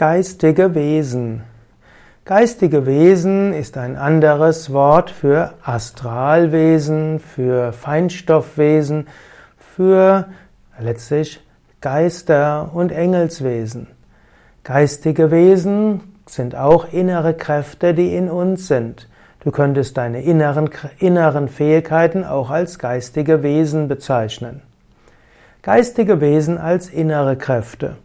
Geistige Wesen. Geistige Wesen ist ein anderes Wort für Astralwesen, für Feinstoffwesen, für letztlich Geister und Engelswesen. Geistige Wesen sind auch innere Kräfte, die in uns sind. Du könntest deine inneren, inneren Fähigkeiten auch als geistige Wesen bezeichnen. Geistige Wesen als innere Kräfte.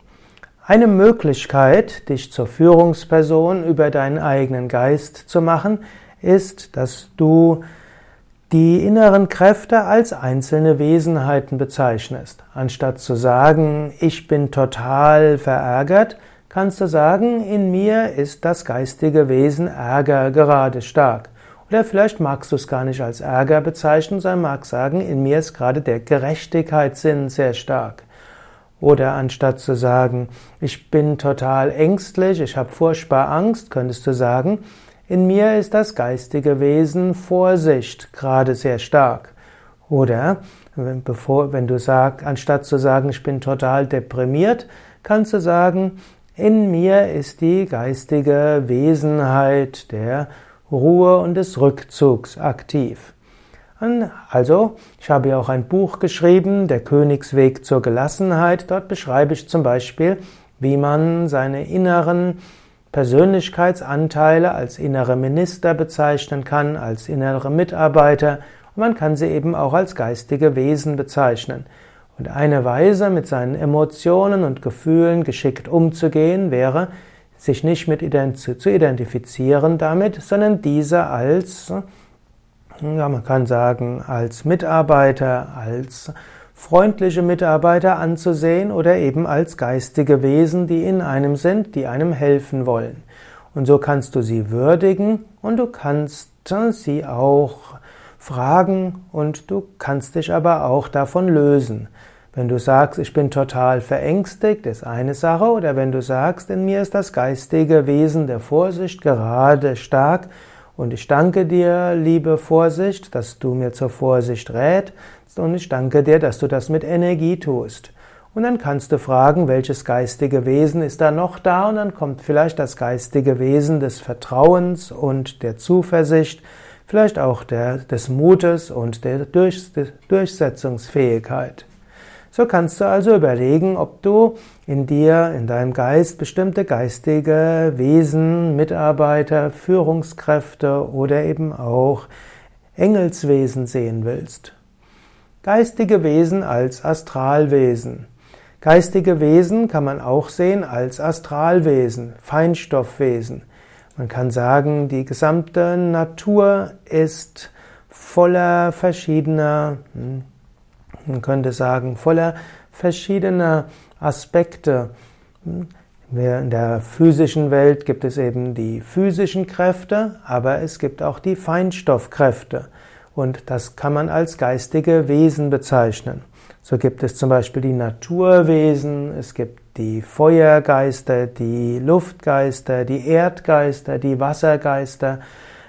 Eine Möglichkeit, dich zur Führungsperson über deinen eigenen Geist zu machen, ist, dass du die inneren Kräfte als einzelne Wesenheiten bezeichnest. Anstatt zu sagen, ich bin total verärgert, kannst du sagen, in mir ist das geistige Wesen Ärger gerade stark. Oder vielleicht magst du es gar nicht als Ärger bezeichnen, sondern magst sagen, in mir ist gerade der Gerechtigkeitssinn sehr stark. Oder anstatt zu sagen, ich bin total ängstlich, ich habe furchtbar Angst, könntest du sagen, in mir ist das geistige Wesen Vorsicht gerade sehr stark. Oder wenn, bevor, wenn du sagst, anstatt zu sagen, ich bin total deprimiert, kannst du sagen, in mir ist die geistige Wesenheit der Ruhe und des Rückzugs aktiv. Also, ich habe ja auch ein Buch geschrieben, Der Königsweg zur Gelassenheit. Dort beschreibe ich zum Beispiel, wie man seine inneren Persönlichkeitsanteile als innere Minister bezeichnen kann, als innere Mitarbeiter und man kann sie eben auch als geistige Wesen bezeichnen. Und eine Weise, mit seinen Emotionen und Gefühlen geschickt umzugehen, wäre, sich nicht mit zu identifizieren damit, sondern diese als ja, man kann sagen, als Mitarbeiter, als freundliche Mitarbeiter anzusehen oder eben als geistige Wesen, die in einem sind, die einem helfen wollen. Und so kannst du sie würdigen und du kannst sie auch fragen und du kannst dich aber auch davon lösen. Wenn du sagst, ich bin total verängstigt, ist eine Sache, oder wenn du sagst, in mir ist das geistige Wesen der Vorsicht gerade stark, und ich danke dir, liebe Vorsicht, dass du mir zur Vorsicht rätst und ich danke dir, dass du das mit Energie tust. Und dann kannst du fragen, welches geistige Wesen ist da noch da und dann kommt vielleicht das geistige Wesen des Vertrauens und der Zuversicht, vielleicht auch der, des Mutes und der Durchsetzungsfähigkeit. So kannst du also überlegen, ob du in dir, in deinem Geist bestimmte geistige Wesen, Mitarbeiter, Führungskräfte oder eben auch Engelswesen sehen willst. Geistige Wesen als Astralwesen. Geistige Wesen kann man auch sehen als Astralwesen, Feinstoffwesen. Man kann sagen, die gesamte Natur ist voller verschiedener hm, man könnte sagen, voller verschiedener Aspekte. In der physischen Welt gibt es eben die physischen Kräfte, aber es gibt auch die Feinstoffkräfte. Und das kann man als geistige Wesen bezeichnen. So gibt es zum Beispiel die Naturwesen, es gibt die Feuergeister, die Luftgeister, die Erdgeister, die Wassergeister,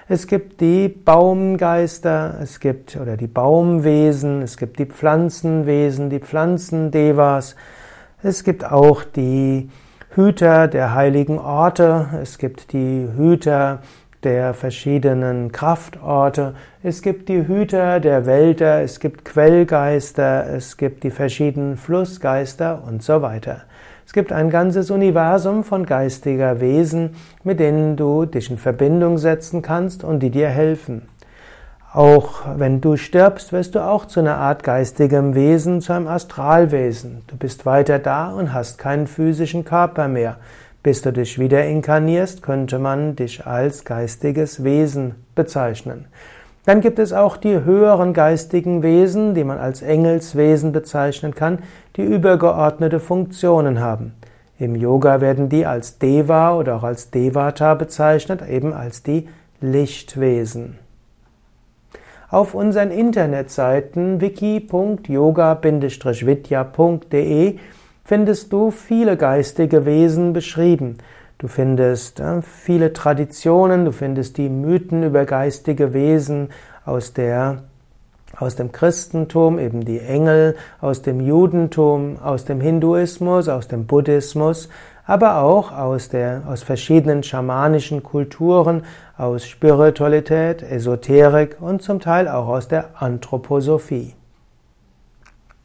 es gibt die Baumgeister, es gibt oder die Baumwesen, es gibt die Pflanzenwesen, die Pflanzendevas. Es gibt auch die Hüter der heiligen Orte, es gibt die Hüter der verschiedenen Kraftorte, es gibt die Hüter der Wälder, es gibt Quellgeister, es gibt die verschiedenen Flussgeister und so weiter. Es gibt ein ganzes Universum von geistiger Wesen, mit denen du dich in Verbindung setzen kannst und die dir helfen. Auch wenn du stirbst, wirst du auch zu einer Art geistigem Wesen, zu einem Astralwesen. Du bist weiter da und hast keinen physischen Körper mehr. Bis du dich wieder inkarnierst, könnte man dich als geistiges Wesen bezeichnen. Dann gibt es auch die höheren geistigen Wesen, die man als Engelswesen bezeichnen kann, die übergeordnete Funktionen haben. Im Yoga werden die als Deva oder auch als Devata bezeichnet, eben als die Lichtwesen. Auf unseren Internetseiten wiki.yoga-vidya.de findest du viele geistige Wesen beschrieben. Du findest äh, viele Traditionen, du findest die Mythen über geistige Wesen aus der aus dem Christentum, eben die Engel, aus dem Judentum, aus dem Hinduismus, aus dem Buddhismus, aber auch aus, der, aus verschiedenen schamanischen Kulturen, aus Spiritualität, Esoterik und zum Teil auch aus der Anthroposophie.